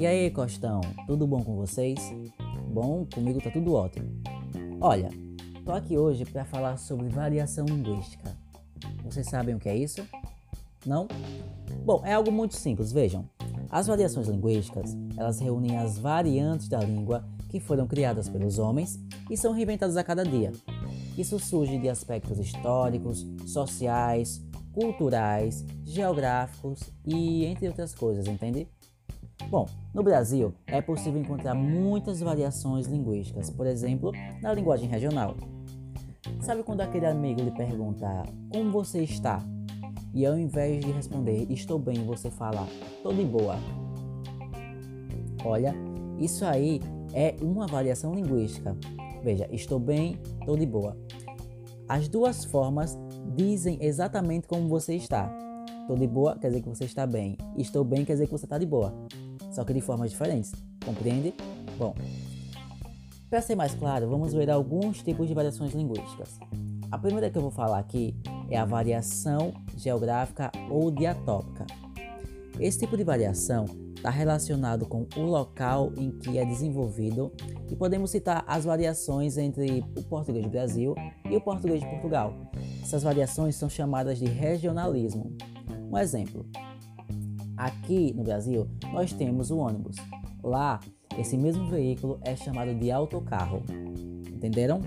E aí, Costão, tudo bom com vocês? Bom, comigo tá tudo ótimo. Olha, tô aqui hoje para falar sobre variação linguística. Vocês sabem o que é isso? Não? Bom, é algo muito simples, vejam. As variações linguísticas, elas reúnem as variantes da língua que foram criadas pelos homens e são reinventadas a cada dia. Isso surge de aspectos históricos, sociais, culturais, geográficos e entre outras coisas, entende? Bom, no Brasil é possível encontrar muitas variações linguísticas, por exemplo, na linguagem regional. Sabe quando aquele amigo lhe pergunta como você está? E ao invés de responder estou bem, você fala tô de boa. Olha, isso aí é uma variação linguística. Veja, estou bem, tô de boa. As duas formas dizem exatamente como você está. Estou de boa quer dizer que você está bem. Estou bem quer dizer que você está de boa. Só que de formas diferentes. Compreende? Bom, para ser mais claro, vamos ver alguns tipos de variações linguísticas. A primeira que eu vou falar aqui é a variação geográfica ou diatópica. Esse tipo de variação está relacionado com o local em que é desenvolvido e podemos citar as variações entre o português do Brasil e o português de Portugal. Essas variações são chamadas de regionalismo. Um exemplo: aqui no Brasil nós temos o ônibus. Lá, esse mesmo veículo é chamado de autocarro. Entenderam?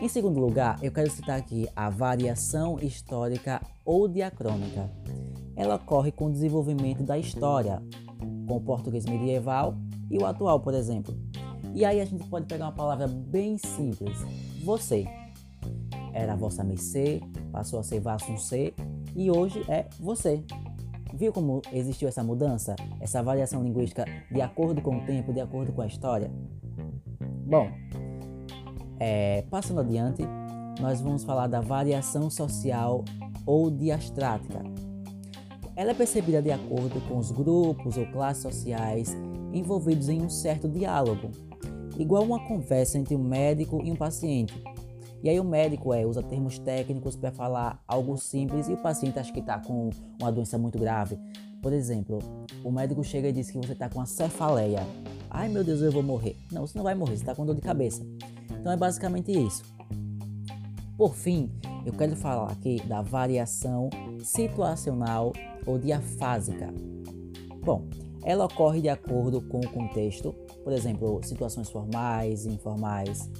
Em segundo lugar, eu quero citar aqui a variação histórica ou diacrônica. Ela ocorre com o desenvolvimento da história, com o português medieval e o atual, por exemplo. E aí a gente pode pegar uma palavra bem simples, você. Era vossa mercê, passou a ser vassuncê e hoje é você. Viu como existiu essa mudança, essa variação linguística de acordo com o tempo, de acordo com a história? Bom, é, passando adiante, nós vamos falar da variação social ou diastrática. Ela é percebida de acordo com os grupos ou classes sociais envolvidos em um certo diálogo, igual uma conversa entre um médico e um paciente. E aí o médico é, usa termos técnicos para falar algo simples e o paciente acha que está com uma doença muito grave. Por exemplo, o médico chega e diz que você está com uma cefaleia. Ai meu Deus, eu vou morrer. Não, você não vai morrer, você está com dor de cabeça. Então é basicamente isso. Por fim, eu quero falar aqui da variação situacional ou diafásica. Bom, ela ocorre de acordo com o contexto, por exemplo, situações formais e informais.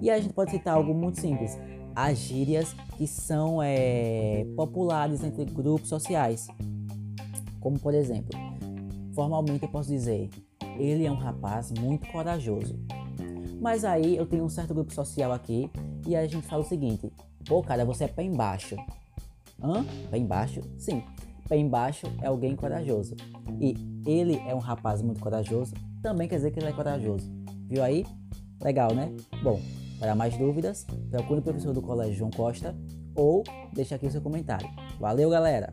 E a gente pode citar algo muito simples: as gírias que são é, populares entre grupos sociais. Como, por exemplo, formalmente eu posso dizer: ele é um rapaz muito corajoso. Mas aí eu tenho um certo grupo social aqui e a gente fala o seguinte: pô, cara, você é pé embaixo. Hã? Pé embaixo? Sim. Pé embaixo é alguém corajoso. E ele é um rapaz muito corajoso, também quer dizer que ele é corajoso. Viu aí? Legal, né? Bom, para mais dúvidas, procure o professor do Colégio João Costa ou deixe aqui seu comentário. Valeu, galera!